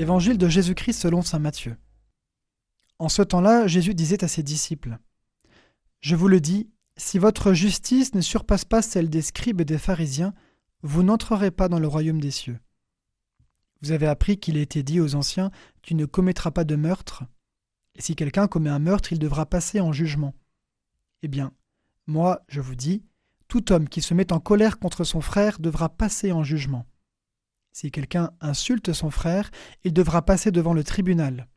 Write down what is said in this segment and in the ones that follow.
Évangile de Jésus-Christ selon Saint Matthieu. En ce temps-là, Jésus disait à ses disciples Je vous le dis, si votre justice ne surpasse pas celle des scribes et des pharisiens, vous n'entrerez pas dans le royaume des cieux. Vous avez appris qu'il a été dit aux anciens Tu ne commettras pas de meurtre. Et si quelqu'un commet un meurtre, il devra passer en jugement. Eh bien, moi, je vous dis, tout homme qui se met en colère contre son frère devra passer en jugement. Si quelqu'un insulte son frère, il devra passer devant le tribunal.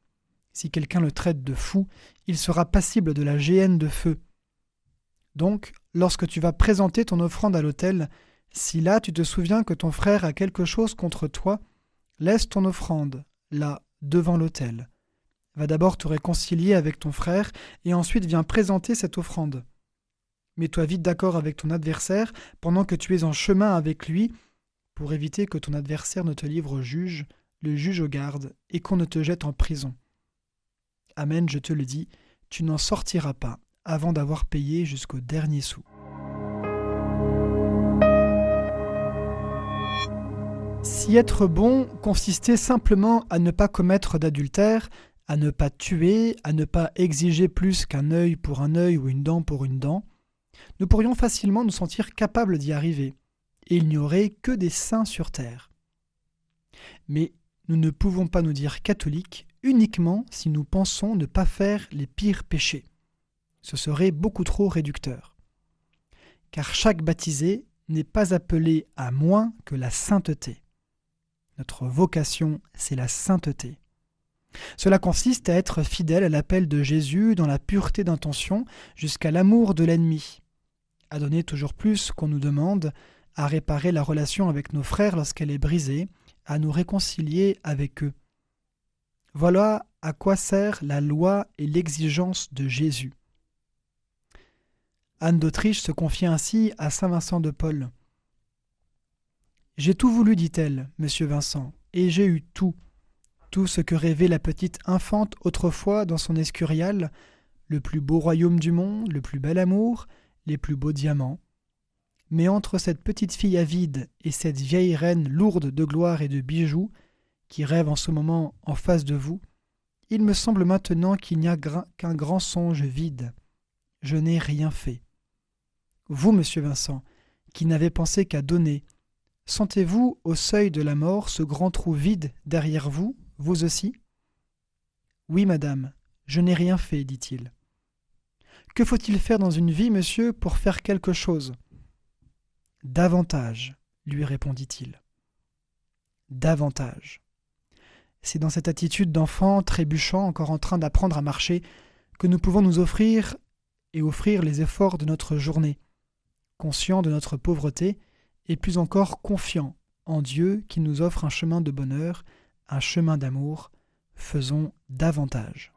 Si quelqu'un le traite de fou, il sera passible de la géhenne de feu. Donc, lorsque tu vas présenter ton offrande à l'autel, si là tu te souviens que ton frère a quelque chose contre toi, laisse ton offrande, là, devant l'autel. Va d'abord te réconcilier avec ton frère, et ensuite viens présenter cette offrande. Mets-toi vite d'accord avec ton adversaire pendant que tu es en chemin avec lui, pour éviter que ton adversaire ne te livre au juge, le juge au garde, et qu'on ne te jette en prison. Amen, je te le dis, tu n'en sortiras pas avant d'avoir payé jusqu'au dernier sou. Si être bon consistait simplement à ne pas commettre d'adultère, à ne pas tuer, à ne pas exiger plus qu'un œil pour un œil ou une dent pour une dent, nous pourrions facilement nous sentir capables d'y arriver, il n'y aurait que des saints sur terre. Mais nous ne pouvons pas nous dire catholiques uniquement si nous pensons ne pas faire les pires péchés. Ce serait beaucoup trop réducteur. Car chaque baptisé n'est pas appelé à moins que la sainteté. Notre vocation, c'est la sainteté. Cela consiste à être fidèle à l'appel de Jésus dans la pureté d'intention jusqu'à l'amour de l'ennemi, à donner toujours plus qu'on nous demande, à réparer la relation avec nos frères lorsqu'elle est brisée, à nous réconcilier avec eux. Voilà à quoi sert la loi et l'exigence de Jésus. Anne d'Autriche se confie ainsi à saint Vincent de Paul. J'ai tout voulu, dit-elle, monsieur Vincent, et j'ai eu tout. Tout ce que rêvait la petite infante autrefois dans son escurial, le plus beau royaume du monde, le plus bel amour, les plus beaux diamants. Mais entre cette petite fille avide et cette vieille reine lourde de gloire et de bijoux, qui rêve en ce moment en face de vous, il me semble maintenant qu'il n'y a qu'un grand songe vide. Je n'ai rien fait. Vous, monsieur Vincent, qui n'avez pensé qu'à donner, Sentez-vous au seuil de la mort ce grand trou vide derrière vous, vous aussi? Oui, madame, je n'ai rien fait, dit-il. Que faut-il faire dans une vie, monsieur, pour faire quelque chose? Davantage, lui répondit-il. Davantage. C'est dans cette attitude d'enfant trébuchant, encore en train d'apprendre à marcher, que nous pouvons nous offrir et offrir les efforts de notre journée, conscients de notre pauvreté, et plus encore confiant en Dieu qui nous offre un chemin de bonheur, un chemin d'amour, faisons davantage.